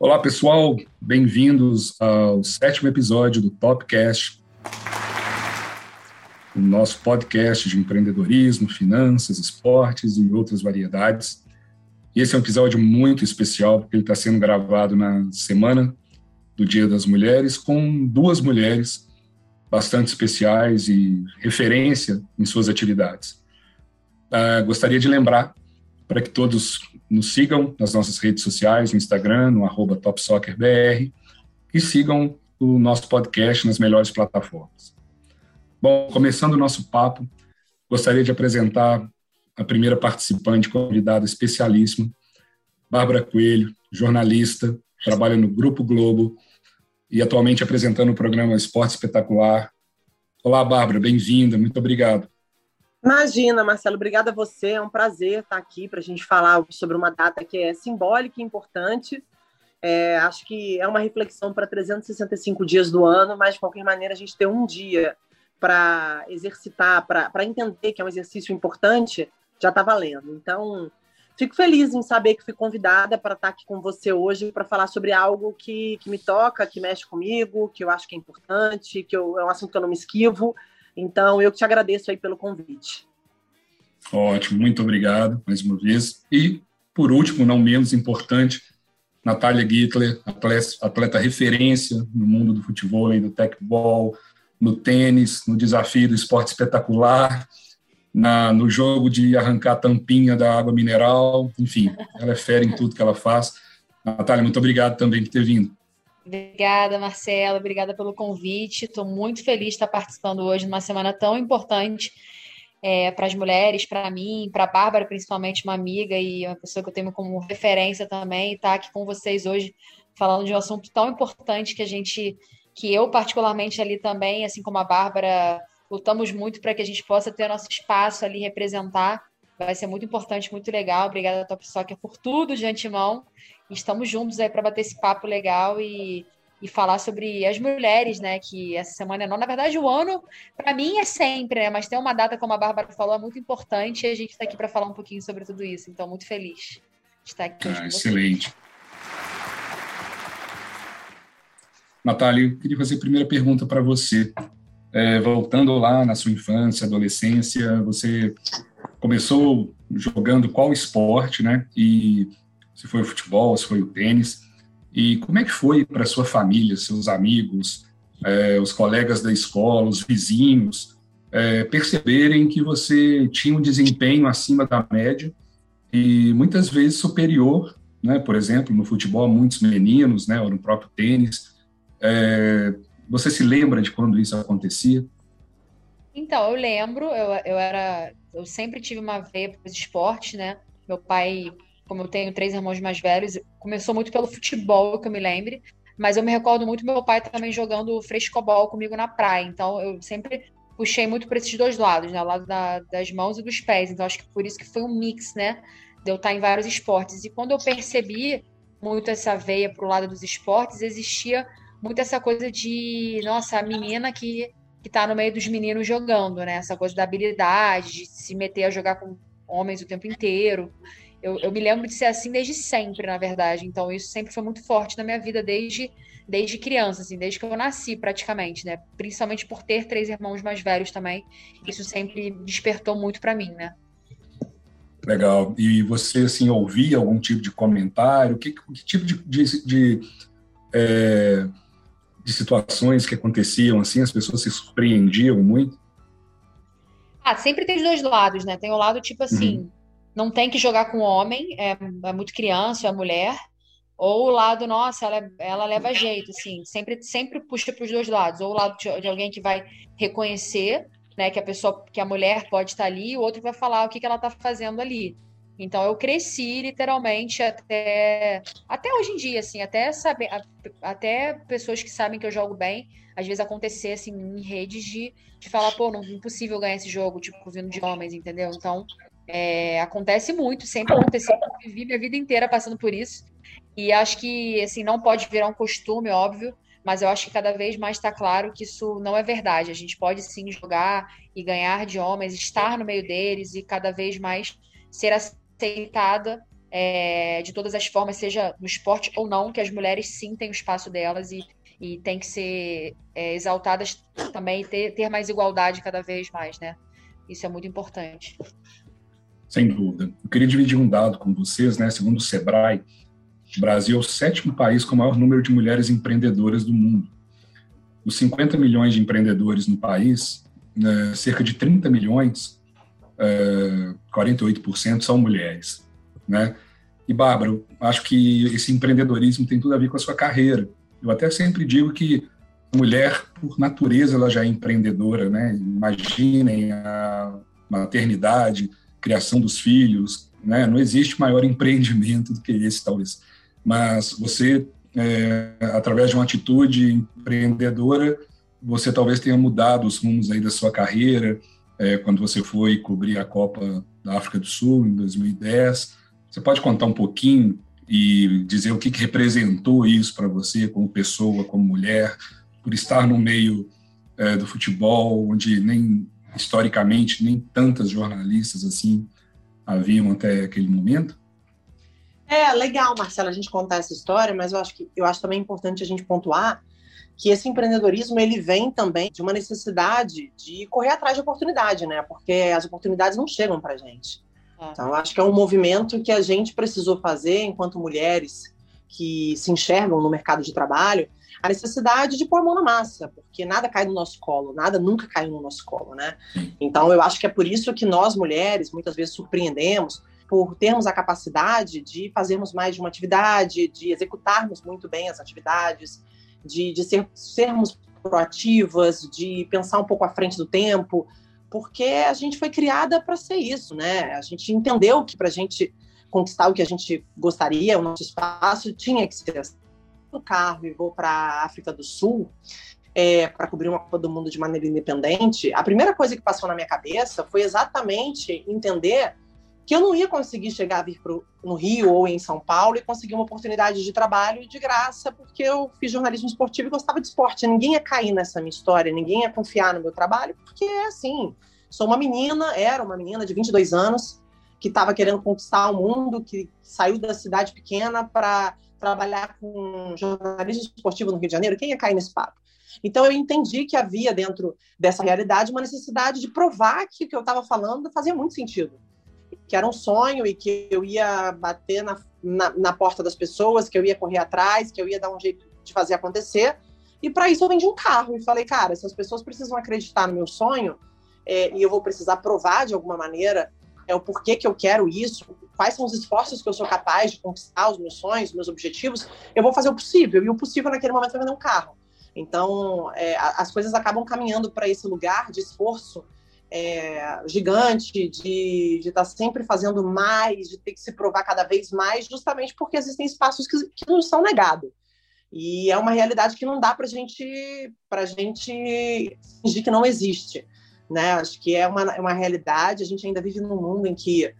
Olá, pessoal, bem-vindos ao sétimo episódio do Topcast, o nosso podcast de empreendedorismo, finanças, esportes e outras variedades. E esse é um episódio muito especial, porque ele está sendo gravado na semana do Dia das Mulheres, com duas mulheres bastante especiais e referência em suas atividades. Uh, gostaria de lembrar para que todos nos sigam nas nossas redes sociais, no Instagram, no arroba TopSoccerBR, e sigam o nosso podcast nas melhores plataformas. Bom, começando o nosso papo, gostaria de apresentar a primeira participante, convidada especialíssima, Bárbara Coelho, jornalista, trabalha no Grupo Globo e atualmente apresentando o programa Esporte Espetacular. Olá, Bárbara, bem-vinda, muito obrigado. Imagina, Marcelo, obrigada a você. É um prazer estar aqui para a gente falar sobre uma data que é simbólica e importante. É, acho que é uma reflexão para 365 dias do ano, mas de qualquer maneira a gente ter um dia para exercitar, para entender que é um exercício importante, já está valendo. Então, fico feliz em saber que fui convidada para estar aqui com você hoje para falar sobre algo que, que me toca, que mexe comigo, que eu acho que é importante, que eu, é um assunto que eu não me esquivo então, eu te agradeço aí pelo convite. Ótimo, muito obrigado mais uma vez. E, por último, não menos importante, Natália Gittler, atleta, atleta referência no mundo do futebol do tecbol, no tênis, no desafio do esporte espetacular, na, no jogo de arrancar a tampinha da água mineral, enfim, ela é fera em tudo que ela faz. Natália, muito obrigado também por ter vindo. Obrigada, Marcela. Obrigada pelo convite. Estou muito feliz de estar participando hoje numa semana tão importante é, para as mulheres, para mim, para a Bárbara, principalmente, uma amiga e uma pessoa que eu tenho como referência também, estar tá aqui com vocês hoje falando de um assunto tão importante que a gente, que eu particularmente ali também, assim como a Bárbara, lutamos muito para que a gente possa ter nosso espaço ali representar. Vai ser muito importante, muito legal. Obrigada, Top Soccer, por tudo de antemão estamos juntos aí para bater esse papo legal e, e falar sobre as mulheres, né? Que essa semana é não. Na verdade, o ano, para mim, é sempre, né? Mas tem uma data, como a Bárbara falou, é muito importante e a gente está aqui para falar um pouquinho sobre tudo isso. Então, muito feliz de estar aqui. Ah, excelente. Natália, eu queria fazer a primeira pergunta para você. É, voltando lá na sua infância, adolescência, você começou jogando qual esporte, né? E se foi o futebol, se foi o tênis. E como é que foi para sua família, seus amigos, é, os colegas da escola, os vizinhos, é, perceberem que você tinha um desempenho acima da média e muitas vezes superior, né? Por exemplo, no futebol, muitos meninos, né? Ou no próprio tênis. É, você se lembra de quando isso acontecia? Então, eu lembro, eu, eu era, eu sempre tive uma veia para os esportes, né? Meu pai como eu tenho três irmãos mais velhos, começou muito pelo futebol, que eu me lembre, mas eu me recordo muito meu pai também jogando frescobol comigo na praia, então eu sempre puxei muito por esses dois lados, né, o lado da, das mãos e dos pés, então acho que por isso que foi um mix, né, de eu estar em vários esportes, e quando eu percebi muito essa veia para o lado dos esportes, existia muito essa coisa de, nossa, a menina que que tá no meio dos meninos jogando, né? Essa coisa da habilidade, de se meter a jogar com homens o tempo inteiro. Eu, eu, me lembro de ser assim desde sempre, na verdade. Então, isso sempre foi muito forte na minha vida desde, desde criança, assim, desde que eu nasci, praticamente, né? Principalmente por ter três irmãos mais velhos também. Isso sempre despertou muito para mim, né? Legal. E você, assim, ouvia algum tipo de comentário? Que, que tipo de, de, de, é, de situações que aconteciam, assim? As pessoas se surpreendiam muito? Ah, sempre tem os dois lados, né? Tem o lado, tipo assim... Uhum não tem que jogar com homem, é, é muito criança, é mulher, ou o lado, nossa, ela, ela leva jeito, assim, sempre, sempre puxa para os dois lados, ou o lado de, de, alguém que vai reconhecer, né, que a pessoa, que a mulher pode estar ali, e o outro vai falar o que, que ela está fazendo ali. Então eu cresci literalmente até até hoje em dia, assim, até saber, até pessoas que sabem que eu jogo bem, às vezes acontecer assim em redes de, de falar, pô, não é impossível ganhar esse jogo, tipo, vindo de homens, entendeu? Então é, acontece muito, sempre aconteceu. Eu vivi minha vida inteira passando por isso. E acho que, assim, não pode virar um costume, óbvio, mas eu acho que cada vez mais está claro que isso não é verdade. A gente pode sim jogar e ganhar de homens, estar no meio deles e cada vez mais ser aceitada é, de todas as formas, seja no esporte ou não, que as mulheres sim têm o espaço delas e, e têm que ser é, exaltadas também, ter, ter mais igualdade cada vez mais, né? Isso é muito importante. Sem dúvida. Eu queria dividir um dado com vocês, né? Segundo o Sebrae, o Brasil é o sétimo país com o maior número de mulheres empreendedoras do mundo. Dos 50 milhões de empreendedores no país, né, cerca de 30 milhões, é, 48% são mulheres, né? E, Bárbara, acho que esse empreendedorismo tem tudo a ver com a sua carreira. Eu até sempre digo que a mulher, por natureza, ela já é empreendedora, né? Imaginem a maternidade, criação dos filhos, né? Não existe maior empreendimento do que esse, talvez. Mas você, é, através de uma atitude empreendedora, você talvez tenha mudado os rumos aí da sua carreira, é, quando você foi cobrir a Copa da África do Sul em 2010. Você pode contar um pouquinho e dizer o que, que representou isso para você como pessoa, como mulher, por estar no meio é, do futebol, onde nem historicamente nem tantas jornalistas assim haviam até aquele momento? É legal, Marcelo, a gente contar essa história, mas eu acho que eu acho também importante a gente pontuar que esse empreendedorismo ele vem também de uma necessidade de correr atrás de oportunidade, né? Porque as oportunidades não chegam para gente. É. Então, acho que é um movimento que a gente precisou fazer enquanto mulheres que se enxergam no mercado de trabalho, a necessidade de pôr a mão na massa, porque nada cai no nosso colo, nada nunca caiu no nosso colo, né? Então, eu acho que é por isso que nós mulheres muitas vezes surpreendemos por termos a capacidade de fazermos mais de uma atividade, de executarmos muito bem as atividades, de, de ser, sermos proativas, de pensar um pouco à frente do tempo, porque a gente foi criada para ser isso, né? A gente entendeu que para a gente conquistar o que a gente gostaria, o nosso espaço, tinha que ser no carro e vou para a África do Sul é, para cobrir uma Copa do Mundo de maneira independente, a primeira coisa que passou na minha cabeça foi exatamente entender que eu não ia conseguir chegar a vir pro, no Rio ou em São Paulo e conseguir uma oportunidade de trabalho de graça, porque eu fiz jornalismo esportivo e gostava de esporte. Ninguém ia cair nessa minha história, ninguém ia confiar no meu trabalho, porque é assim. Sou uma menina, era uma menina de 22 anos, que estava querendo conquistar o mundo, que saiu da cidade pequena para trabalhar com jornalismo esportivo no Rio de Janeiro. Quem ia cair nesse papo? Então eu entendi que havia dentro dessa realidade uma necessidade de provar que o que eu estava falando fazia muito sentido que era um sonho e que eu ia bater na, na, na, porta das pessoas, que eu ia correr atrás, que eu ia dar um jeito de fazer acontecer. E para isso eu vendi um carro e falei, cara, se as pessoas precisam acreditar no meu sonho é, e eu vou precisar provar de alguma maneira é o porquê que eu quero isso, quais são os esforços que eu sou capaz de conquistar os meus sonhos, os meus objetivos, eu vou fazer o possível. E o possível naquele momento é vender um carro. Então, é, as coisas acabam caminhando para esse lugar de esforço é, gigante, de estar tá sempre fazendo mais, de ter que se provar cada vez mais, justamente porque existem espaços que, que nos são negados. E é uma realidade que não dá para gente, a gente fingir que não existe. Né? Acho que é uma, é uma realidade, a gente ainda vive num mundo em que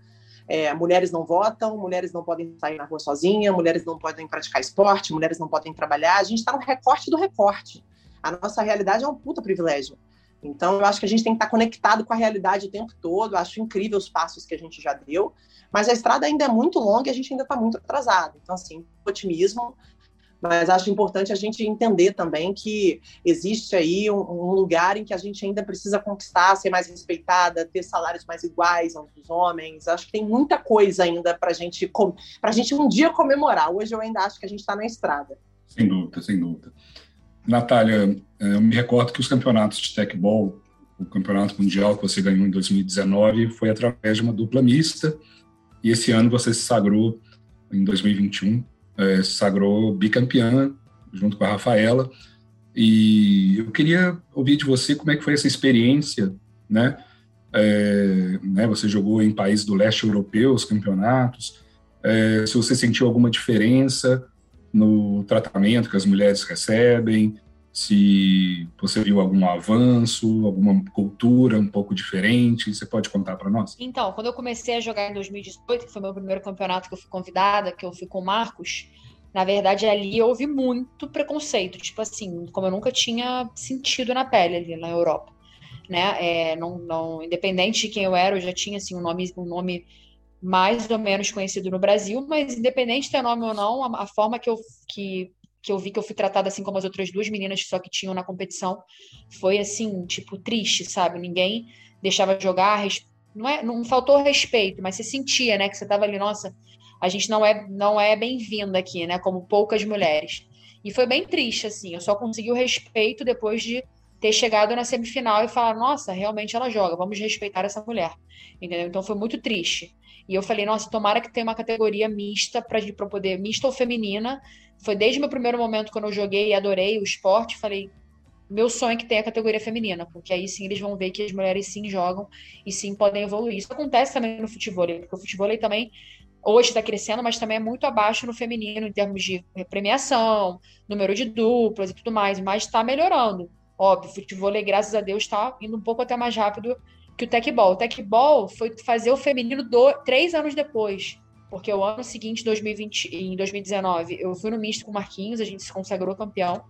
é, mulheres não votam, mulheres não podem sair na rua sozinha, mulheres não podem praticar esporte, mulheres não podem trabalhar. A gente está no recorte do recorte. A nossa realidade é um puta privilégio. Então, eu acho que a gente tem que estar conectado com a realidade o tempo todo. Eu acho incrível os passos que a gente já deu, mas a estrada ainda é muito longa e a gente ainda está muito atrasado. Então, assim, otimismo, mas acho importante a gente entender também que existe aí um, um, lugar em que a gente ainda precisa conquistar, ser mais respeitada, ter salários mais iguais entre os homens. Acho que tem muita coisa ainda para gente, a gente um dia comemorar. Hoje eu ainda acho que a gente está na estrada. Sem dúvida, sem dúvida. Natália, é, eu me recordo que os campeonatos de tecbol, o campeonato mundial que você ganhou em 2019, foi através de uma dupla mista, e esse ano você se sagrou, em 2021, é, se sagrou bicampeã, junto com a Rafaela, e eu queria ouvir de você como é que foi essa experiência, né? É, né você jogou em países do leste europeu, os campeonatos, é, se você sentiu alguma diferença no tratamento que as mulheres recebem, se você viu algum avanço, alguma cultura um pouco diferente, você pode contar para nós? Então, quando eu comecei a jogar em 2018, que foi meu primeiro campeonato que eu fui convidada, que eu fui com o Marcos, na verdade ali houve muito preconceito, tipo assim, como eu nunca tinha sentido na pele ali na Europa, né? É, não, não, independente de quem eu era, eu já tinha assim um nome, um nome mais ou menos conhecido no Brasil, mas independente de nome ou não, a, a, forma que eu, que, que eu vi que eu fui tratada assim como as outras duas meninas só que tinham na competição foi assim, tipo, triste, sabe? Ninguém deixava jogar, não, é, não faltou respeito, mas você sentia, né, que você tava ali, nossa, a gente não é, não é bem-vinda aqui, né, como poucas mulheres. E foi bem triste, assim, eu só consegui o respeito depois de ter chegado na semifinal e falar, nossa, realmente ela joga, vamos respeitar essa mulher, entendeu? Então foi muito triste. E eu falei, nossa, tomara que tenha uma categoria mista para poder, mista ou feminina. Foi desde o meu primeiro momento quando eu joguei e adorei o esporte, falei, meu sonho é que tenha a categoria feminina, porque aí sim eles vão ver que as mulheres sim jogam e sim podem evoluir. Isso acontece também no futebol, porque o futebol também hoje está crescendo, mas também é muito abaixo no feminino em termos de premiação, número de duplas e tudo mais, mas está melhorando. Óbvio, o futebol, graças a Deus, está indo um pouco até mais rápido que o tecbol. O tecbol foi fazer o feminino do, três anos depois. Porque o ano seguinte, 2020, em 2019, eu fui no misto com o Marquinhos, a gente se consagrou campeão,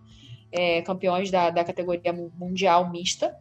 é, campeões da, da categoria mundial mista,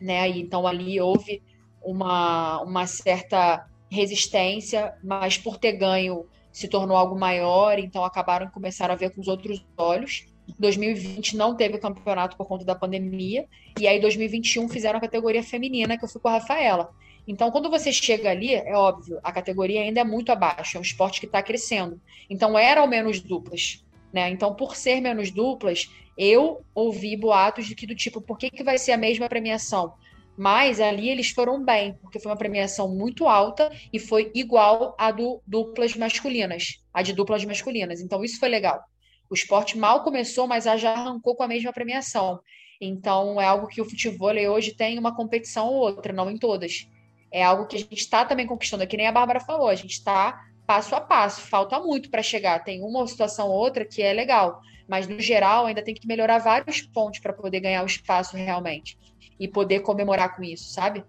né? E, então ali houve uma, uma certa resistência, mas por ter ganho se tornou algo maior, então acabaram começaram a ver com os outros olhos. 2020 não teve campeonato por conta da pandemia, e aí 2021 fizeram a categoria feminina, que eu fui com a Rafaela. Então, quando você chega ali, é óbvio, a categoria ainda é muito abaixo, é um esporte que está crescendo. Então, eram menos duplas. Né? Então, por ser menos duplas, eu ouvi boatos de que do tipo, por que, que vai ser a mesma premiação? Mas ali eles foram bem, porque foi uma premiação muito alta e foi igual à do duplas masculinas, a de duplas masculinas. Então, isso foi legal. O esporte mal começou, mas já arrancou com a mesma premiação. Então, é algo que o futebol hoje tem uma competição ou outra, não em todas. É algo que a gente está também conquistando, que nem a Bárbara falou, a gente está passo a passo, falta muito para chegar. Tem uma situação ou outra que é legal, mas no geral ainda tem que melhorar vários pontos para poder ganhar o espaço realmente e poder comemorar com isso, sabe?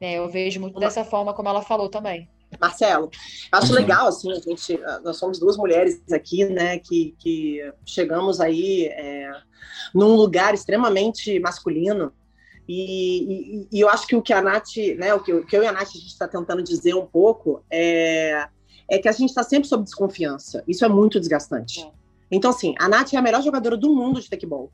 É, eu vejo muito dessa forma como ela falou também. Marcelo, acho uhum. legal, assim, a gente, nós somos duas mulheres aqui, né, que, que chegamos aí é, num lugar extremamente masculino, e, e, e, eu acho que o que a Nath, né, o que, o que eu e a Nath a gente está tentando dizer um pouco é, é que a gente está sempre sob desconfiança. Isso é muito desgastante. É. Então, assim, a Nath é a melhor jogadora do mundo de tecbol.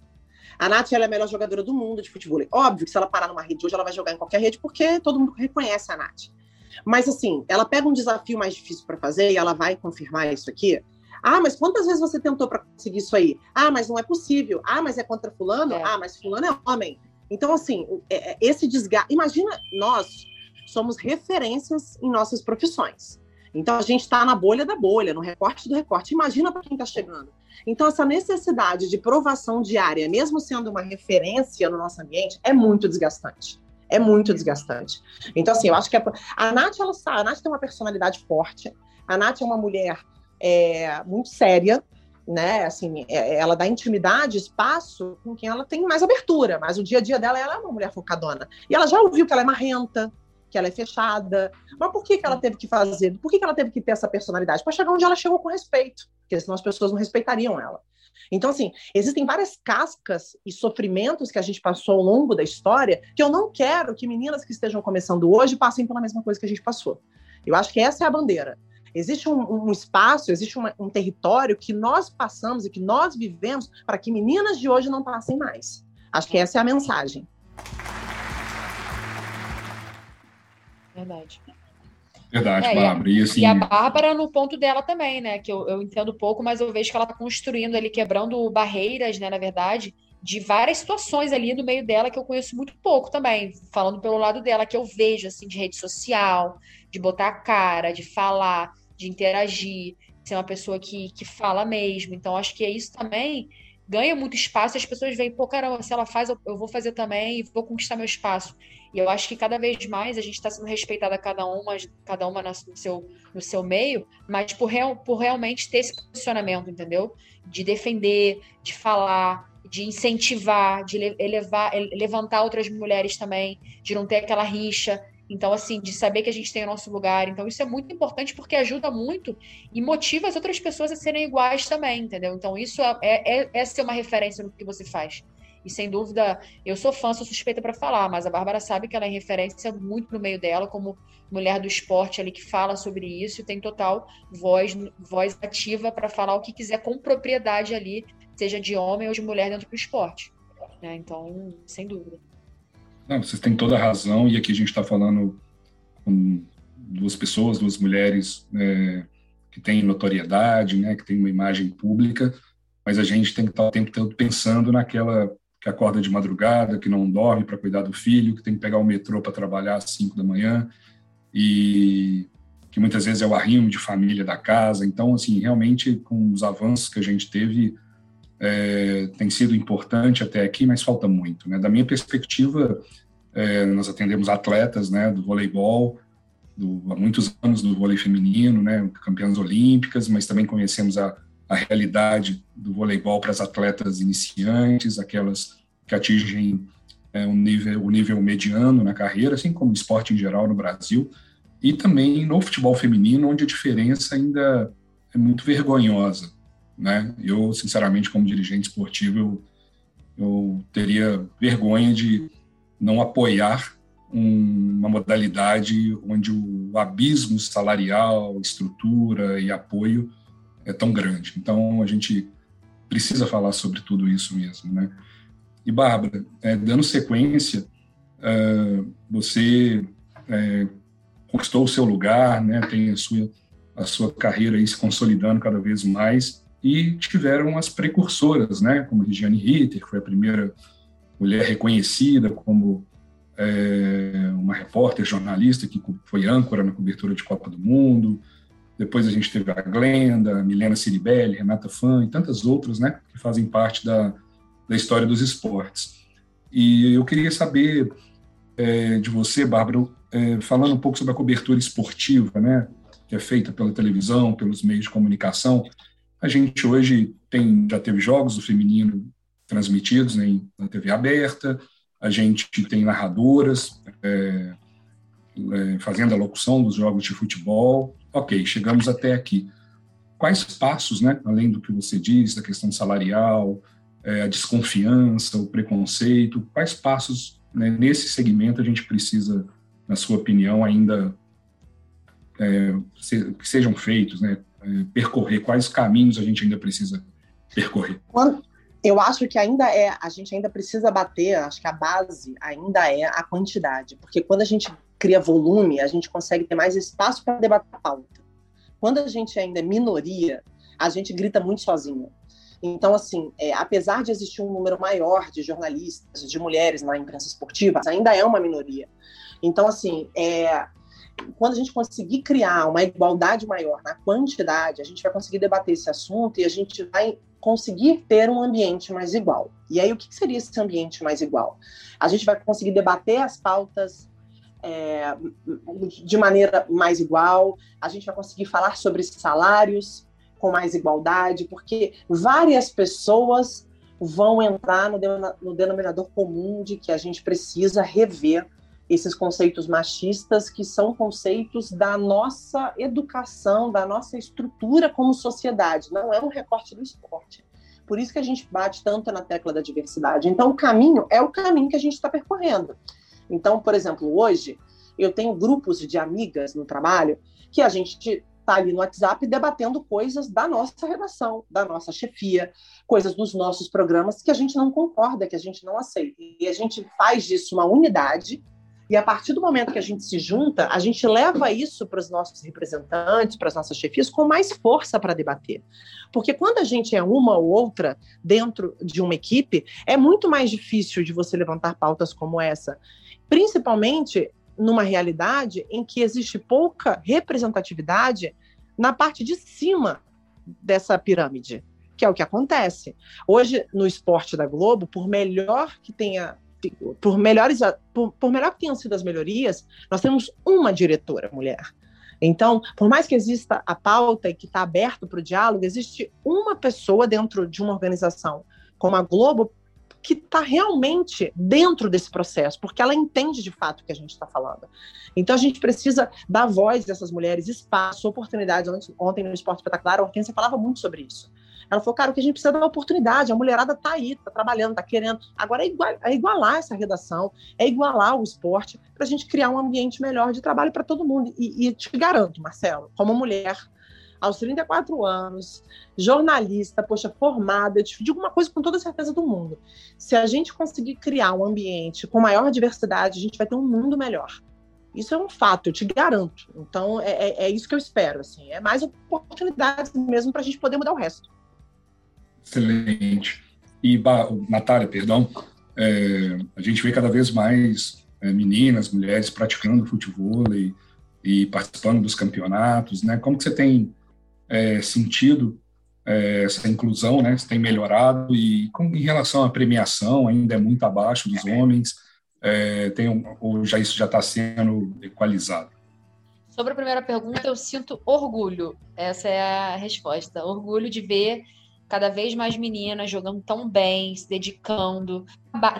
A Nath é a melhor jogadora do mundo de futebol. Óbvio que se ela parar numa rede hoje, ela vai jogar em qualquer rede, porque todo mundo reconhece a Nath. Mas assim, ela pega um desafio mais difícil para fazer e ela vai confirmar isso aqui. Ah, mas quantas vezes você tentou para conseguir isso aí? Ah, mas não é possível. Ah, mas é contra fulano? É. Ah, mas fulano é homem. Então, assim, é, é, esse desgaste. Imagina, nós somos referências em nossas profissões. Então, a gente está na bolha da bolha, no recorte do recorte. Imagina para quem está chegando. Então, essa necessidade de provação diária, mesmo sendo uma referência no nosso ambiente, é muito desgastante. É muito desgastante. Então, assim, eu acho que a, a Nath, ela a Nath tem uma personalidade forte. A Nath é uma mulher é, muito séria, né? Assim, é, ela dá intimidade, espaço com quem ela tem mais abertura, mas o dia a dia dela ela é uma mulher focadona. E ela já ouviu que ela é marrenta, que ela é fechada. Mas por que, que ela teve que fazer? Por que, que ela teve que ter essa personalidade? Para chegar onde ela chegou com respeito, porque senão as pessoas não respeitariam ela. Então, assim, existem várias cascas e sofrimentos que a gente passou ao longo da história que eu não quero que meninas que estejam começando hoje passem pela mesma coisa que a gente passou. Eu acho que essa é a bandeira. Existe um, um espaço, existe uma, um território que nós passamos e que nós vivemos para que meninas de hoje não passem mais. Acho que essa é a mensagem. Verdade. Verdade, é, Bárbara. E, assim... e, a Bárbara no ponto dela também, né? Que eu, eu entendo pouco, mas eu vejo que ela está construindo ali, quebrando barreiras, né? Na verdade, de várias situações ali no meio dela que eu conheço muito pouco também, falando pelo lado dela, que eu vejo, assim, de rede social, de botar a cara, de falar, de interagir, ser uma pessoa que, que fala mesmo. Então, acho que é isso também ganha muito espaço e as pessoas veem, pô, caramba, se ela faz, eu, vou fazer também e vou conquistar meu espaço. E eu acho que cada vez mais a gente está sendo respeitada cada uma, cada uma no seu, no seu meio, mas por, real, por realmente ter esse posicionamento, entendeu? De defender, de falar, de incentivar, de elevar, levantar outras mulheres também, de não ter aquela rixa. Então, assim, de saber que a gente tem o nosso lugar. Então, isso é muito importante porque ajuda muito e motiva as outras pessoas a serem iguais também, entendeu? Então, isso é, é, é ser uma referência no que você faz. E sem dúvida, eu sou fã, sou suspeita para falar, mas a Bárbara sabe que ela é referência muito no meio dela, como mulher do esporte ali que fala sobre isso e tem total voz, voz ativa para falar o que quiser com propriedade ali, seja de homem ou de mulher dentro do esporte. Né? Então, sem dúvida. Não, vocês têm toda a razão, e aqui a gente está falando com duas pessoas, duas mulheres é, que têm notoriedade, né, que têm uma imagem pública, mas a gente tem que estar o tempo todo pensando naquela que acorda de madrugada, que não dorme para cuidar do filho, que tem que pegar o metrô para trabalhar às 5 da manhã e que muitas vezes é o arrimo de família da casa. Então, assim, realmente com os avanços que a gente teve é, tem sido importante até aqui, mas falta muito. Né? Da minha perspectiva, é, nós atendemos atletas né, do voleibol, do, há muitos anos do vôlei feminino, né, campeãs olímpicas, mas também conhecemos a a realidade do voleibol para as atletas iniciantes, aquelas que atingem é, um nível, o nível mediano na carreira, assim como o esporte em geral no Brasil, e também no futebol feminino, onde a diferença ainda é muito vergonhosa. Né? Eu, sinceramente, como dirigente esportivo, eu, eu teria vergonha de não apoiar um, uma modalidade onde o abismo salarial, estrutura e apoio é tão grande. Então, a gente precisa falar sobre tudo isso mesmo, né? E, Bárbara, é, dando sequência, é, você é, conquistou o seu lugar, né? Tem a sua, a sua carreira aí se consolidando cada vez mais e tiveram as precursoras, né? Como Regiane Ritter, que foi a primeira mulher reconhecida como é, uma repórter, jornalista que foi âncora na cobertura de Copa do Mundo, depois a gente teve a Glenda, a Milena Ciribelli, Renata Fã e tantas outras, né, que fazem parte da, da história dos esportes. E eu queria saber é, de você, Bárbara, é, falando um pouco sobre a cobertura esportiva, né, que é feita pela televisão, pelos meios de comunicação. A gente hoje tem, já teve jogos do feminino transmitidos né, na TV aberta, a gente tem narradoras é, é, fazendo a locução dos jogos de futebol, ok, chegamos até aqui. Quais passos, né, além do que você diz, da questão salarial, é, a desconfiança, o preconceito, quais passos né, nesse segmento a gente precisa, na sua opinião, ainda é, que sejam feitos, né, percorrer, quais caminhos a gente ainda precisa percorrer? Eu acho que ainda é, a gente ainda precisa bater, acho que a base ainda é a quantidade, porque quando a gente cria volume, a gente consegue ter mais espaço para debater a pauta. Quando a gente ainda é minoria, a gente grita muito sozinho. Então, assim, é, apesar de existir um número maior de jornalistas, de mulheres na imprensa esportiva, ainda é uma minoria. Então, assim, é, quando a gente conseguir criar uma igualdade maior na quantidade, a gente vai conseguir debater esse assunto e a gente vai conseguir ter um ambiente mais igual. E aí, o que seria esse ambiente mais igual? A gente vai conseguir debater as pautas é, de maneira mais igual, a gente vai conseguir falar sobre salários com mais igualdade, porque várias pessoas vão entrar no, no denominador comum de que a gente precisa rever esses conceitos machistas que são conceitos da nossa educação, da nossa estrutura como sociedade, não é um recorte do esporte. Por isso que a gente bate tanto na tecla da diversidade. Então, o caminho é o caminho que a gente está percorrendo. Então, por exemplo, hoje eu tenho grupos de amigas no trabalho que a gente está ali no WhatsApp debatendo coisas da nossa redação, da nossa chefia, coisas dos nossos programas que a gente não concorda, que a gente não aceita. E a gente faz disso uma unidade. E a partir do momento que a gente se junta, a gente leva isso para os nossos representantes, para as nossas chefias, com mais força para debater. Porque quando a gente é uma ou outra dentro de uma equipe, é muito mais difícil de você levantar pautas como essa principalmente numa realidade em que existe pouca representatividade na parte de cima dessa pirâmide, que é o que acontece. Hoje, no esporte da Globo, por melhor que tenha por melhores por, por melhor que tenham sido as melhorias, nós temos uma diretora mulher. Então, por mais que exista a pauta e que está aberto para o diálogo, existe uma pessoa dentro de uma organização como a Globo que está realmente dentro desse processo, porque ela entende de fato o que a gente está falando. Então a gente precisa dar voz dessas mulheres, espaço, oportunidade. Ontem no Esporte Espetacular, a Hortência falava muito sobre isso. Ela falou, cara, o que a gente precisa é da oportunidade, a mulherada tá aí, tá trabalhando, tá querendo. Agora é, igual, é igualar essa redação, é igualar o esporte para a gente criar um ambiente melhor de trabalho para todo mundo. E, e te garanto, Marcelo, como mulher, aos 34 anos, jornalista, poxa, formada, eu te digo uma coisa com toda certeza do mundo. Se a gente conseguir criar um ambiente com maior diversidade, a gente vai ter um mundo melhor. Isso é um fato, eu te garanto. Então, é, é, é isso que eu espero. Assim. É mais oportunidades mesmo para a gente poder mudar o resto. Excelente. E, Natália, perdão, é, a gente vê cada vez mais é, meninas, mulheres praticando futebol e, e, participando dos campeonatos, né? Como que você tem é, sentido é, essa inclusão, né? Se tem melhorado e com, em relação à premiação ainda é muito abaixo dos homens é, tem um, ou já isso já está sendo equalizado? Sobre a primeira pergunta, eu sinto orgulho. Essa é a resposta. Orgulho de ver cada vez mais meninas jogando tão bem, se dedicando.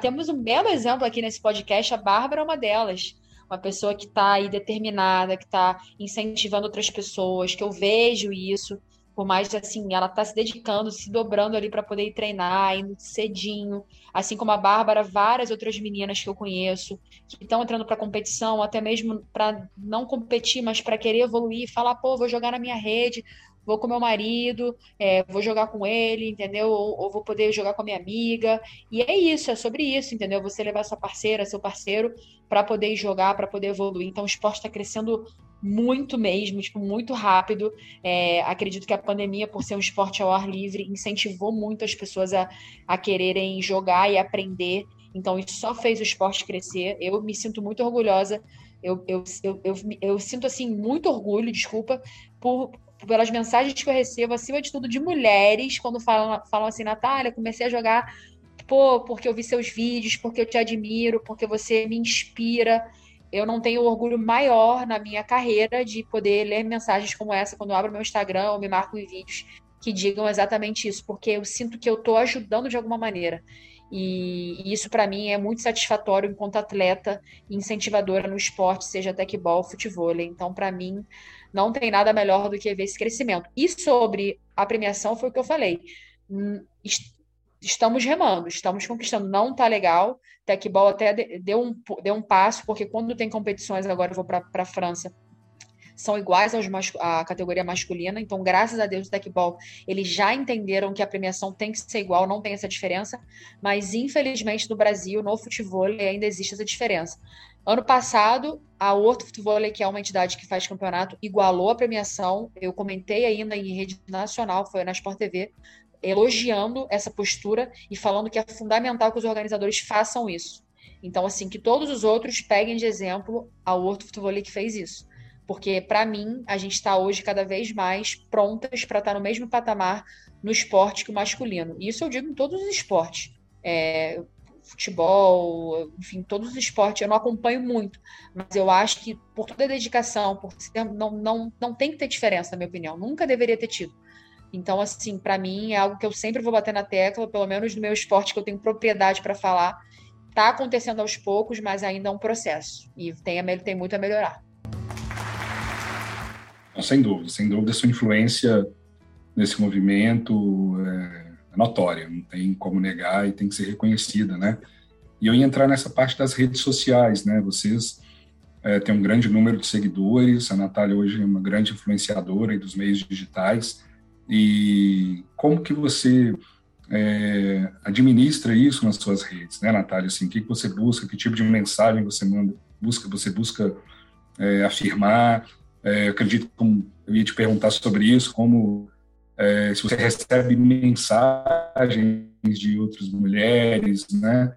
Temos um belo exemplo aqui nesse podcast, a Bárbara é uma delas. Uma pessoa que está aí determinada, que está incentivando outras pessoas, que eu vejo isso por mais assim, ela tá se dedicando, se dobrando ali para poder treinar, indo cedinho, assim como a Bárbara, várias outras meninas que eu conheço que estão entrando para competição, até mesmo para não competir, mas para querer evoluir, falar, pô, vou jogar na minha rede, vou com meu marido, é, vou jogar com ele, entendeu? Ou, ou, vou poder jogar com a minha amiga. E é isso, é sobre isso, entendeu? Você levar sua parceira, seu parceiro, para poder jogar, para poder evoluir. Então o esporte está crescendo muito mesmo, tipo, muito rápido. É, acredito que a pandemia, por ser um esporte ao ar livre, incentivou muito as pessoas a, a quererem jogar e aprender. Então, isso só fez o esporte crescer. Eu me sinto muito orgulhosa. Eu, eu, eu, eu, sinto, assim, muito orgulho, desculpa, por, pelas mensagens que eu recebo, acima de tudo, de mulheres, quando falam, falam assim, Natália, comecei a jogar, pô, porque eu vi seus vídeos, porque eu te admiro, porque você me inspira eu não tenho orgulho maior na minha carreira de poder ler mensagens como essa quando eu abro meu Instagram ou me marco em vídeos que digam exatamente isso, porque eu sinto que eu estou ajudando de alguma maneira. E, isso para mim é muito satisfatório enquanto atleta e incentivadora no esporte, seja tecbol, futebol. Então, para mim, não tem nada melhor do que ver esse crescimento. E sobre a premiação, foi o que eu falei. Hum, estamos remando, estamos conquistando. Não tá legal. Tecbol até deu um, deu um passo, porque quando tem competições, agora eu vou para a França, são iguais aos à categoria masculina. Então, graças a Deus, o Tecbol, eles já entenderam que a premiação tem que ser igual, não tem essa diferença. Mas, infelizmente, no Brasil, no futebol, ainda existe essa diferença. Ano passado, a Horto Futebol, que é uma entidade que faz campeonato, igualou a premiação. Eu comentei ainda em rede nacional, foi na Sport TV, elogiando essa postura e falando que é fundamental que os organizadores façam isso. Então, assim, que todos os outros peguem de exemplo a Horto Futebol que fez isso. Porque, para mim, a gente está hoje cada vez mais prontas para estar tá no mesmo patamar no esporte que o masculino. E isso eu digo em todos os esportes. É, futebol, enfim, todos os esportes, eu não acompanho muito, mas eu acho que por toda a dedicação, por ser, não, não, não tem que ter diferença, na minha opinião, nunca deveria ter tido. Então, assim, para mim é algo que eu sempre vou bater na tecla, pelo menos no meu esporte que eu tenho propriedade para falar. Está acontecendo aos poucos, mas ainda é um processo. E tem, tem muito a melhorar. Sem dúvida, sem dúvida, sua influência nesse movimento é, é notória, não tem como negar e tem que ser reconhecida, né? E eu ia entrar nessa parte das redes sociais, né? Vocês é, têm um grande número de seguidores, a Natália hoje é uma grande influenciadora dos meios digitais. E como que você é, administra isso nas suas redes, né, Natália? Assim, o que você busca, que tipo de mensagem você manda, busca, você busca é, afirmar? É, acredito que eu ia te perguntar sobre isso, como é, se você recebe mensagens de outras mulheres, né?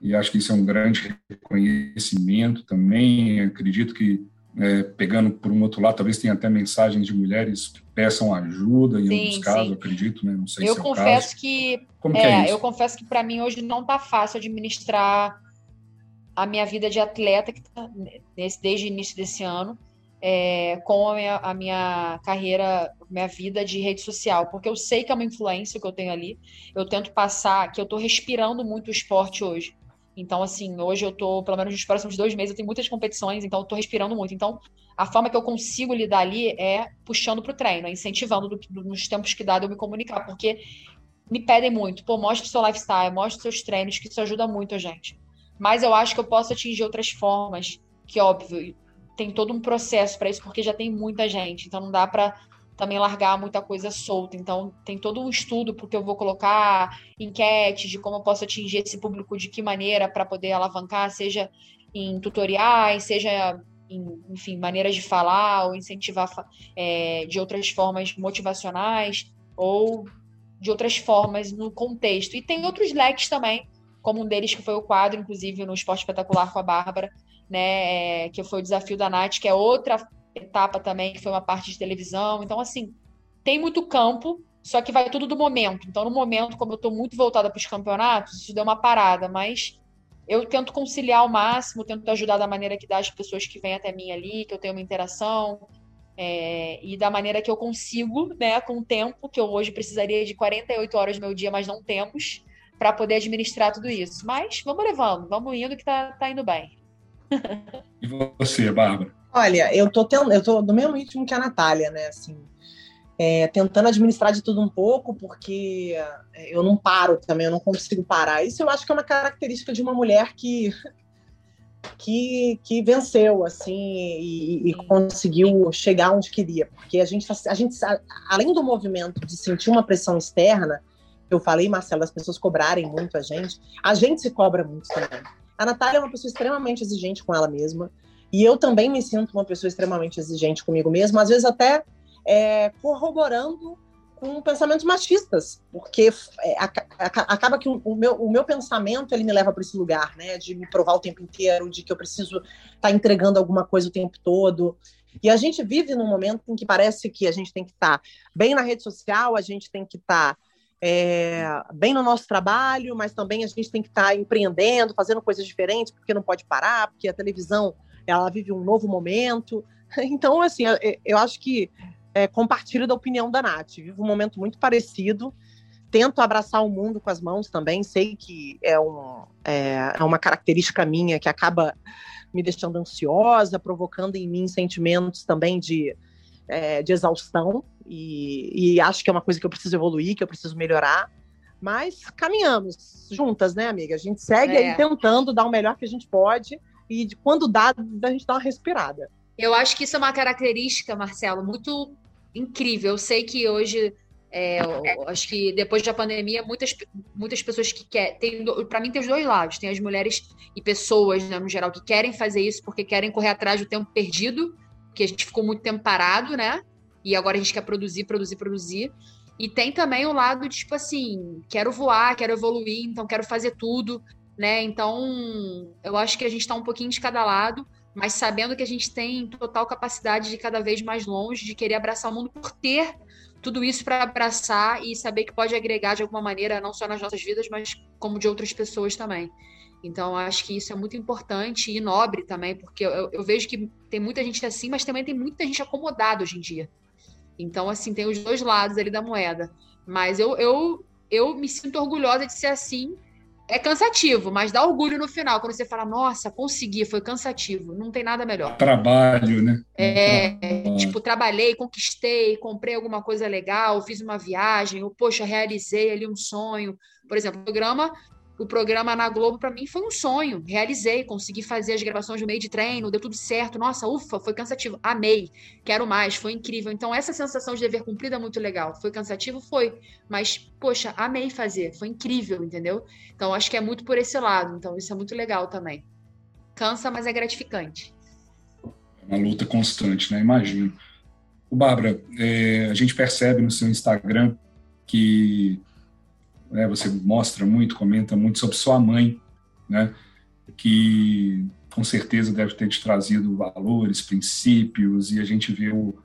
E acho que isso é um grande reconhecimento também. Acredito que é, pegando por um outro lado, talvez tenha até mensagens de mulheres que peçam ajuda em sim, alguns casos, acredito, né? Não sei eu se é confesso caso. que Como é, que é eu confesso que para mim hoje não está fácil administrar a minha vida de atleta que tá nesse, desde o início desse ano é, com a minha, a minha carreira, minha vida de rede social, porque eu sei que é uma influência que eu tenho ali. Eu tento passar que eu estou respirando muito o esporte hoje. Então, assim, hoje eu tô, pelo menos nos próximos dois meses, eu tenho muitas competições, então eu tô respirando muito. Então, a forma que eu consigo lidar ali é puxando pro treino, é incentivando do, do, nos tempos que dá de eu me comunicar, porque me pedem muito, pô, mostre o seu lifestyle, mostre seus treinos, que isso ajuda muito a gente. Mas eu acho que eu posso atingir outras formas, que óbvio, tem todo um processo para isso, porque já tem muita gente, então não dá para também largar muita coisa solta. Então, tem todo um estudo porque eu vou colocar enquetes de como eu posso atingir esse público, de que maneira para poder alavancar, seja em tutoriais, seja em, enfim, maneiras de falar ou incentivar é, de outras formas motivacionais ou de outras formas no contexto. E tem outros leques também, como um deles que foi o quadro, inclusive, no Esporte Espetacular com a Bárbara, né, é, que foi o desafio da Nath, que é outra etapa também, que foi uma parte de televisão. Então, assim, tem muito campo, só que vai tudo do momento. Então, no momento, como eu estou muito voltada para os campeonatos, isso deu uma parada, mas eu tento conciliar ao máximo, tento ajudar da maneira que dá as pessoas que vêm até mim ali, que eu tenho uma interação, é, e da maneira que eu consigo, né, com o tempo, que eu hoje precisaria de 48 horas do meu dia, mas não temos, para poder administrar tudo isso. Mas vamos levando, vamos indo que tá, tá indo bem. E você, Bárbara? Olha, eu tô, tendo, eu tô do mesmo ritmo que a Natália, né? Assim, é, tentando administrar de tudo um pouco, porque é, eu não paro também, eu não consigo parar. Isso eu acho que é uma característica de uma mulher que que, que venceu assim e, e, conseguiu chegar onde queria, porque a gente, a gente, além do movimento de sentir uma pressão externa, eu falei, Marcelo, as pessoas cobrarem muito a gente, a gente se cobra muito também. A Natália é uma pessoa extremamente exigente com ela mesma. E eu também me sinto uma pessoa extremamente exigente comigo mesma, às vezes até é, corroborando com pensamentos machistas, porque é, acaba que o, meu, o meu pensamento ele me leva para esse lugar, né, de me provar o tempo inteiro, de que eu preciso estar tá entregando alguma coisa o tempo todo. E a gente vive num momento em que parece que a gente tem que estar tá bem na rede social, a gente tem que estar tá, é, bem no nosso trabalho, mas também a gente tem que estar tá empreendendo, fazendo coisas diferentes, porque não pode parar, porque a televisão ela vive um novo momento. Então, assim, eu acho que é, compartilho da opinião da Nath. Vivo um momento muito parecido. Tento abraçar o mundo com as mãos também. Sei que é, um, é, é uma característica minha que acaba me deixando ansiosa, provocando em mim sentimentos também de, é, de exaustão. E, e acho que é uma coisa que eu preciso evoluir, que eu preciso melhorar. Mas caminhamos juntas, né, amiga? A gente segue é. aí tentando dar o melhor que a gente pode e de quando dá, a gente dá uma respirada. Eu acho que isso é uma característica, Marcelo, muito incrível. Eu sei que hoje, é, acho que depois da pandemia, muitas, muitas pessoas que querem. Para mim, tem os dois lados. Tem as mulheres e pessoas, né, no geral, que querem fazer isso porque querem correr atrás do tempo perdido, porque a gente ficou muito tempo parado, né? E agora a gente quer produzir, produzir, produzir. E tem também o lado, tipo assim, quero voar, quero evoluir, então quero fazer tudo né? Então, eu acho que a gente está um pouquinho de cada lado, mas sabendo que a gente tem total capacidade de ir cada vez mais longe, de querer abraçar o mundo por ter tudo isso para abraçar e saber que pode agregar de alguma maneira, não só nas nossas vidas, mas como de outras pessoas também. Então, acho que isso é muito importante e nobre também, porque eu, eu vejo que tem muita gente assim, mas também tem muita gente acomodada hoje em dia. Então, assim, tem os dois lados ali da moeda. Mas eu, eu, eu me sinto orgulhosa de ser assim, é cansativo, mas dá orgulho no final, quando você fala, nossa, consegui, foi cansativo, não tem nada melhor. Trabalho, né? É, Trabalho. tipo, trabalhei, conquistei, comprei alguma coisa legal, fiz uma viagem, ou, poxa, realizei ali um sonho. Por exemplo, o programa o programa na Globo para mim foi um sonho. Realizei, consegui fazer as gravações do meio de treino, deu tudo certo. Nossa, ufa, foi cansativo. Amei, quero mais, foi incrível. Então, essa sensação de dever cumprido é muito legal. Foi cansativo? Foi. Mas, poxa, amei fazer, foi incrível, entendeu? Então, acho que é muito por esse lado. Então, isso é muito legal também. Cansa, mas é gratificante. É uma luta constante, né? Imagino. O Bárbara, é, a gente percebe no seu Instagram que né? Você mostra muito, comenta muito sobre sua mãe, né? Que com certeza deve ter te trazido valores, princípios, e a gente vê o,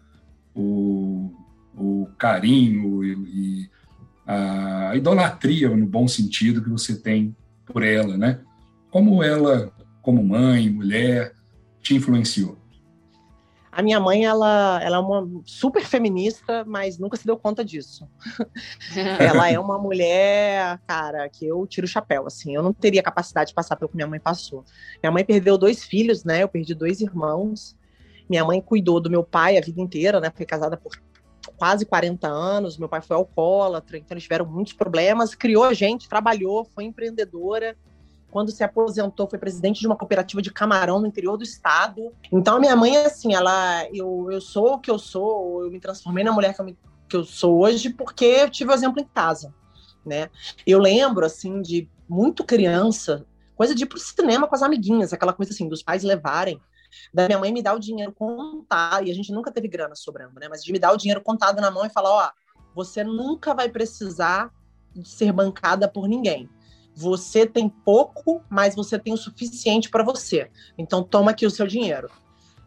o, o carinho e, e a idolatria, no bom sentido, que você tem por ela, né? Como ela, como mãe, mulher, te influenciou? A minha mãe, ela, ela é uma super feminista, mas nunca se deu conta disso. ela é uma mulher, cara, que eu tiro o chapéu, assim. Eu não teria capacidade de passar pelo que minha mãe passou. Minha mãe perdeu dois filhos, né? Eu perdi dois irmãos. Minha mãe cuidou do meu pai a vida inteira, né? Foi casada por quase 40 anos. Meu pai foi alcoólatra, então eles tiveram muitos problemas. Criou a gente, trabalhou, foi empreendedora quando se aposentou, foi presidente de uma cooperativa de camarão no interior do estado. Então, a minha mãe, assim, ela, eu, eu sou o que eu sou, eu me transformei na mulher que eu, me, que eu sou hoje porque eu tive o exemplo em casa, né? Eu lembro, assim, de muito criança, coisa de ir pro cinema com as amiguinhas, aquela coisa assim, dos pais levarem, da minha mãe me dar o dinheiro contado, e a gente nunca teve grana sobrando, né? Mas de me dar o dinheiro contado na mão e falar, ó, você nunca vai precisar de ser bancada por ninguém você tem pouco, mas você tem o suficiente para você. Então toma aqui o seu dinheiro.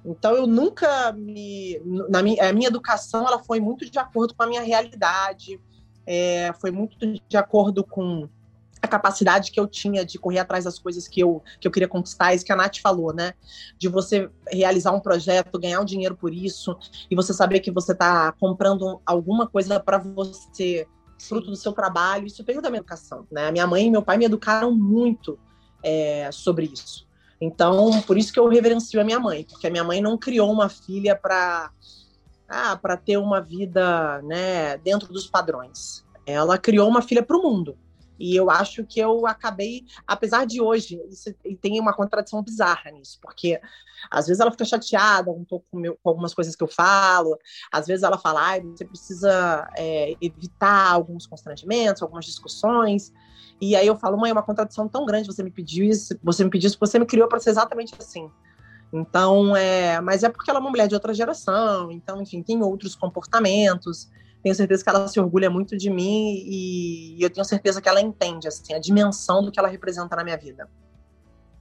Então eu nunca me, na minha, a minha educação ela foi muito de acordo com a minha realidade, é, foi muito de acordo com a capacidade que eu tinha de correr atrás das coisas que eu, que eu queria conquistar, isso que a Nath falou, né? De você realizar um projeto, ganhar um dinheiro por isso, e você saber que você está comprando alguma coisa para você fruto do seu trabalho. Isso veio da minha educação. Né? A minha mãe e meu pai me educaram muito é, sobre isso. Então, por isso que eu reverencio a minha mãe, porque a minha mãe não criou uma filha para ah, para ter uma vida né, dentro dos padrões. Ela criou uma filha para o mundo. E eu acho que eu acabei, apesar de hoje, isso, e tem uma contradição bizarra nisso, porque às vezes ela fica chateada um pouco com, meu, com algumas coisas que eu falo, às vezes ela fala, ah, você precisa é, evitar alguns constrangimentos, algumas discussões. E aí eu falo, mãe, é uma contradição tão grande, você me pediu isso, você me pediu isso, você me criou para ser exatamente assim. Então, é, mas é porque ela é uma mulher de outra geração, então, enfim, tem outros comportamentos tenho certeza que ela se orgulha muito de mim e eu tenho certeza que ela entende assim, a dimensão do que ela representa na minha vida.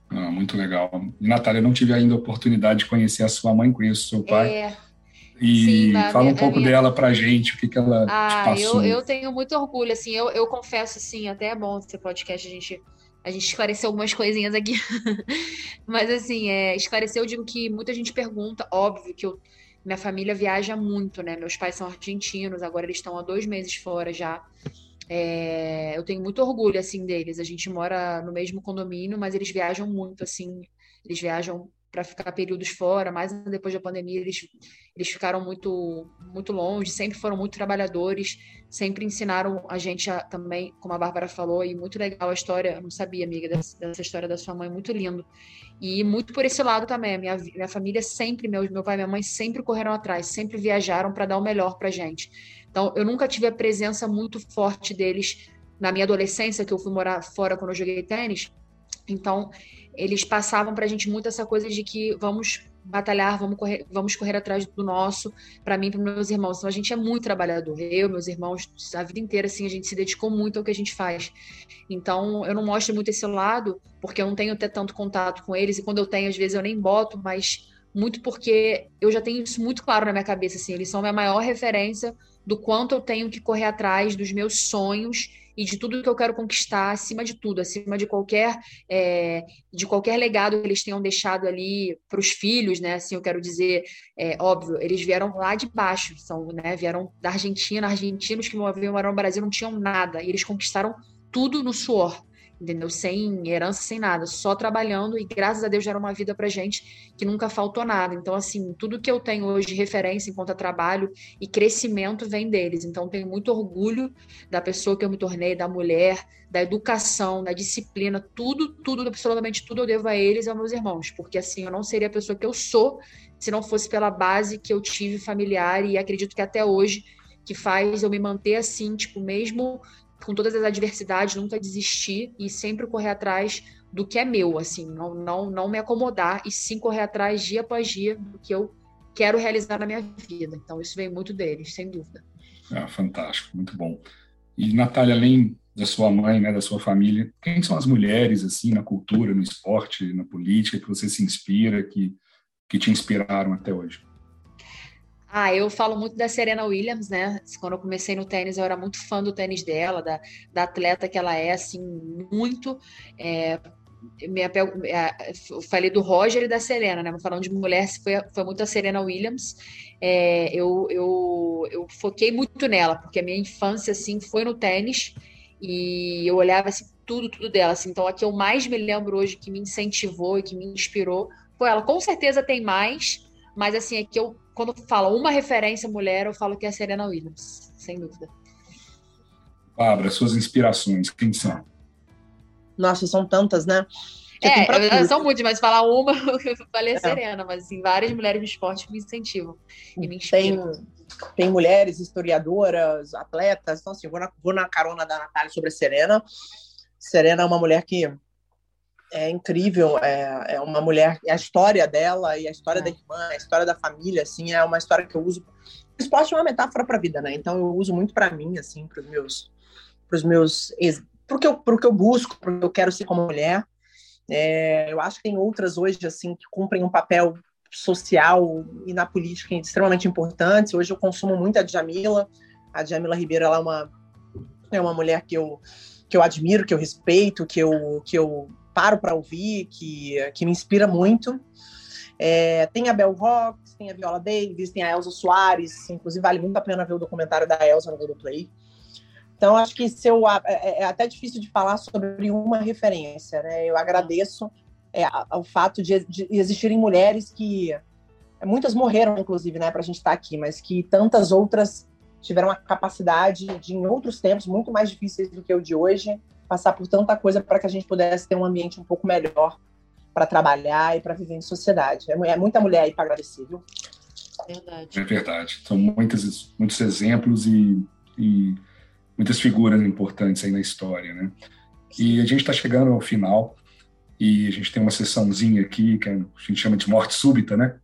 Ah, muito legal. Natália, eu não tive ainda a oportunidade de conhecer a sua mãe, conheço o seu pai. É. E Sim, fala minha, um pouco minha... dela pra gente, o que, que ela ah, te passou. Eu, eu tenho muito orgulho, assim, eu, eu confesso, assim, até é bom esse podcast, a gente, a gente esclareceu algumas coisinhas aqui. Mas, assim, é, esclareceu, eu digo que muita gente pergunta, óbvio que eu minha família viaja muito, né? Meus pais são argentinos, agora eles estão há dois meses fora já. É, eu tenho muito orgulho, assim, deles. A gente mora no mesmo condomínio, mas eles viajam muito, assim. Eles viajam para ficar períodos fora, mas depois da pandemia eles, eles ficaram muito muito longe, sempre foram muito trabalhadores, sempre ensinaram a gente a, também, como a Bárbara falou, e muito legal a história, eu não sabia, amiga, dessa, dessa história da sua mãe, muito lindo. E muito por esse lado também, minha, minha família sempre, meu, meu pai e minha mãe sempre correram atrás, sempre viajaram para dar o melhor para gente. Então, eu nunca tive a presença muito forte deles na minha adolescência, que eu fui morar fora quando eu joguei tênis. Então, eles passavam para a gente muito essa coisa de que vamos batalhar, vamos correr, vamos correr atrás do nosso, para mim para meus irmãos. Então a gente é muito trabalhador. Eu, meus irmãos, a vida inteira assim, a gente se dedicou muito ao que a gente faz. Então eu não mostro muito esse lado, porque eu não tenho até tanto contato com eles e quando eu tenho, às vezes eu nem boto, mas muito porque eu já tenho isso muito claro na minha cabeça assim, eles são minha maior referência do quanto eu tenho que correr atrás dos meus sonhos e de tudo que eu quero conquistar, acima de tudo, acima de qualquer é, de qualquer legado que eles tenham deixado ali para os filhos, né? Assim, eu quero dizer, é, óbvio, eles vieram lá de baixo, são, né? Vieram da Argentina, argentinos que moraram no Brasil não tinham nada e eles conquistaram tudo no suor entendeu? Sem herança, sem nada, só trabalhando e graças a Deus deram uma vida pra gente que nunca faltou nada. Então, assim, tudo que eu tenho hoje de referência enquanto trabalho e crescimento vem deles. Então, tenho muito orgulho da pessoa que eu me tornei, da mulher, da educação, da disciplina, tudo, tudo, absolutamente tudo eu devo a eles e aos meus irmãos, porque assim, eu não seria a pessoa que eu sou se não fosse pela base que eu tive familiar e acredito que até hoje que faz eu me manter assim, tipo, mesmo com todas as adversidades, nunca desistir e sempre correr atrás do que é meu, assim, não, não, não me acomodar e sim correr atrás dia após dia do que eu quero realizar na minha vida. Então, isso vem muito deles, sem dúvida. Ah, fantástico, muito bom. E, Natália, além da sua mãe, né, da sua família, quem são as mulheres, assim, na cultura, no esporte, na política, que você se inspira, que, que te inspiraram até hoje? Ah, eu falo muito da Serena Williams, né? Quando eu comecei no tênis, eu era muito fã do tênis dela, da, da atleta que ela é, assim, muito. É, me apego, eu falei do Roger e da Serena, né? Falando de mulher, foi, foi muito a Serena Williams. É, eu, eu, eu foquei muito nela, porque a minha infância, assim, foi no tênis e eu olhava, assim, tudo, tudo dela. Assim, então, a que eu mais me lembro hoje, que me incentivou e que me inspirou, foi ela. Com certeza tem mais, mas, assim, é que eu, quando falo uma referência mulher, eu falo que é a Serena Williams, sem dúvida. Bárbara, suas inspirações, quem são? Nossa, são tantas, né? É, são muitas, mas falar uma, eu falei é. Serena, mas assim, várias mulheres do esporte me incentivam e me inspiram. Tem, tem mulheres historiadoras, atletas, então assim, vou na, vou na carona da Natália sobre a Serena. Serena é uma mulher que é incrível, é, é uma mulher, a história dela e a história é. da irmã, a história da família, assim, é uma história que eu uso. O esporte é uma metáfora para a vida, né? Então eu uso muito para mim, assim, para os meus, pros meus porque eu, porque eu busco, porque eu quero ser como mulher. É, eu acho que tem outras hoje assim que cumprem um papel social e na política extremamente importantes. Hoje eu consumo muito a Djamila. A Djamila Ribeiro ela é uma é uma mulher que eu que eu admiro, que eu respeito, que eu que eu paro para ouvir, que que me inspira muito. É, tem a Bell Rocks, tem a Viola Davis, tem a Elsa Soares. Inclusive vale muito a pena ver o documentário da Elsa no Google Play. Então, acho que se eu, é, é, é até difícil de falar sobre uma referência. Né? Eu agradeço é, ao fato de, de, existirem mulheres que. Muitas morreram, inclusive, né, para a gente estar tá aqui, mas que tantas outras tiveram a capacidade de, em outros tempos muito mais difíceis do que o de hoje, passar por tanta coisa para que a gente pudesse ter um ambiente um pouco melhor para trabalhar e para viver em sociedade. É, é muita mulher aí para agradecer, viu? Verdade. É verdade. São muitos, muitos exemplos e, e muitas figuras importantes aí na história, né? E a gente está chegando ao final e a gente tem uma sessãozinha aqui que a gente chama de morte súbita, né?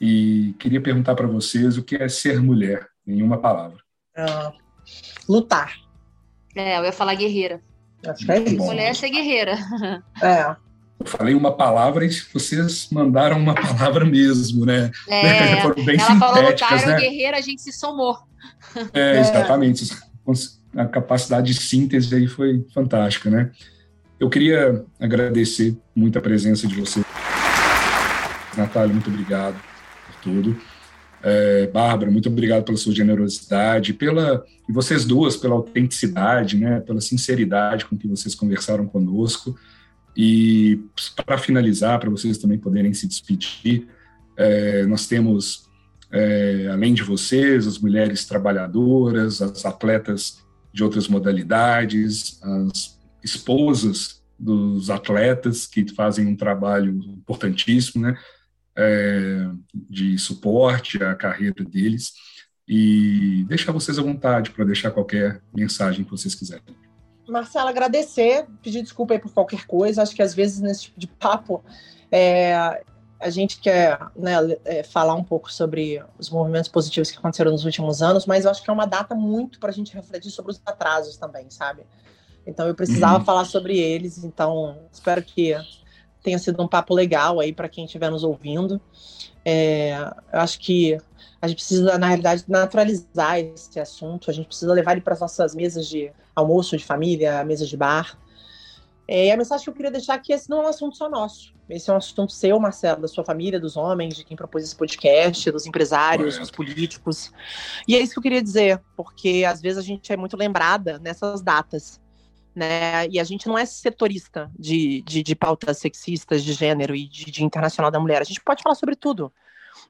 E queria perguntar para vocês o que é ser mulher, em uma palavra. Uh, lutar. É, eu ia falar guerreira. Acho que é isso. Mulher é ser guerreira. É. Eu falei uma palavra e vocês mandaram uma palavra mesmo, né? É, Foram bem ela falou lutar, né? guerreiro, a gente se somou. É, exatamente. A capacidade de síntese aí foi fantástica, né? Eu queria agradecer muito a presença de você. Natália, muito obrigado por tudo. É, Bárbara, muito obrigado pela sua generosidade, pela e vocês duas pela autenticidade, né, pela sinceridade com que vocês conversaram conosco. E para finalizar, para vocês também poderem se despedir, é, nós temos, é, além de vocês, as mulheres trabalhadoras, as atletas de outras modalidades, as esposas dos atletas que fazem um trabalho importantíssimo, né, é, de suporte à carreira deles, e deixar vocês à vontade para deixar qualquer mensagem que vocês quiserem. Marcela, agradecer, pedir desculpa aí por qualquer coisa. Acho que às vezes nesse tipo de papo é, a gente quer né, é, falar um pouco sobre os movimentos positivos que aconteceram nos últimos anos, mas eu acho que é uma data muito para a gente refletir sobre os atrasos também, sabe? Então eu precisava uhum. falar sobre eles. Então espero que tenha sido um papo legal aí para quem estiver nos ouvindo. É, eu acho que a gente precisa, na realidade, naturalizar esse assunto, a gente precisa levar ele para as nossas mesas de almoço, de família, mesas de bar. É, e a mensagem que eu queria deixar é que esse não é um assunto só nosso. Esse é um assunto seu, Marcelo, da sua família, dos homens, de quem propôs esse podcast, dos empresários, dos políticos. E é isso que eu queria dizer, porque às vezes a gente é muito lembrada nessas datas. Né? E a gente não é setorista de, de, de pautas sexistas, de gênero e de, de internacional da mulher. A gente pode falar sobre tudo.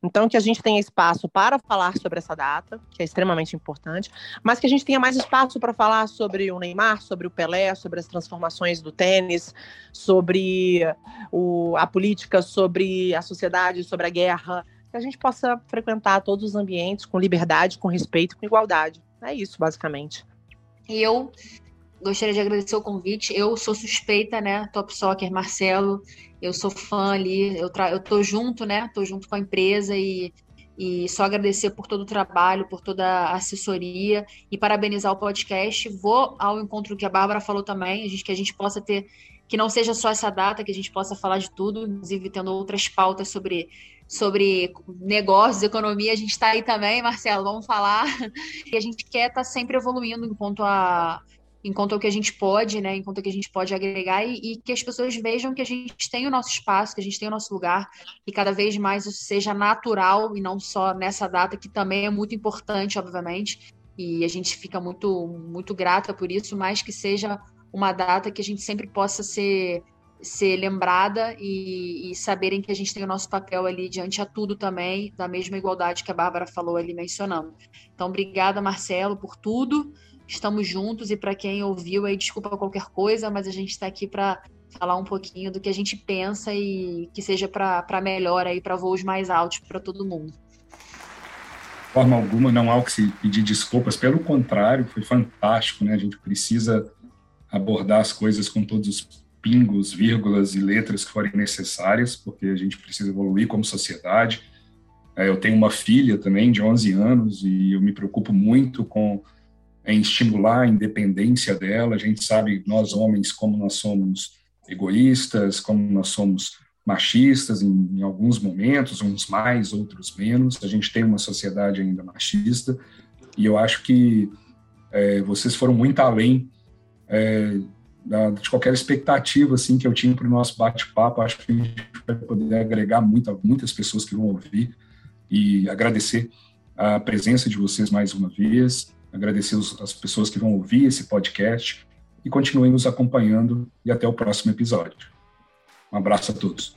Então, que a gente tenha espaço para falar sobre essa data, que é extremamente importante, mas que a gente tenha mais espaço para falar sobre o Neymar, sobre o Pelé, sobre as transformações do tênis, sobre o, a política, sobre a sociedade, sobre a guerra, que a gente possa frequentar todos os ambientes com liberdade, com respeito, com igualdade. É isso, basicamente. Eu gostaria de agradecer o convite. Eu sou suspeita, né? Top Soccer, Marcelo. Eu sou fã ali. Eu, tra... eu tô junto, né? Tô junto com a empresa e, e só agradecer por todo o trabalho, por toda a assessoria e parabenizar o podcast. Vou ao encontro que a Bárbara falou também, a gente, que a gente possa ter que não seja só essa data, que a gente possa falar de tudo, inclusive tendo outras pautas sobre, sobre negócios, economia, a gente está aí também, Marcelo, vamos falar. E a gente quer estar tá sempre evoluindo enquanto a enquanto o que a gente pode, né, enquanto o que a gente pode agregar e, e, que as pessoas vejam que a gente tem o nosso espaço, que a gente tem o nosso lugar e cada vez mais isso seja natural e não só nessa data que também é muito importante, obviamente, e a gente fica muito muito grata por isso, mas que seja uma data que a gente sempre possa ser ser lembrada e, e, saberem que a gente tem o nosso papel ali diante a tudo também, da mesma igualdade que a Bárbara falou ali mencionando. Então, obrigada, Marcelo, por tudo. Estamos juntos e para quem ouviu aí, desculpa qualquer coisa, mas a gente está aqui para falar um pouquinho do que a gente pensa e que seja para melhor aí, para voos mais altos para todo mundo. De forma alguma, não há o que se pedir desculpas, pelo contrário, foi fantástico, né? A gente precisa abordar as coisas com todos os pingos, vírgulas e letras que forem necessárias, porque a gente precisa evoluir como sociedade. É, eu tenho uma filha também de 11 anos e eu me preocupo muito com em estimular a independência dela. A gente sabe, nós homens, como nós somos egoístas, como nós somos machistas em, em alguns momentos, uns mais, outros menos. A gente tem uma sociedade ainda machista e eu acho que é, vocês foram muito além é, da, de qualquer expectativa assim que eu tinha para o nosso bate-papo. Acho que a gente vai poder agregar muita, muitas pessoas que vão ouvir e agradecer a presença de vocês mais uma vez, agradecer as pessoas que vão ouvir esse podcast e continuem nos acompanhando e até o próximo episódio. Um abraço a todos.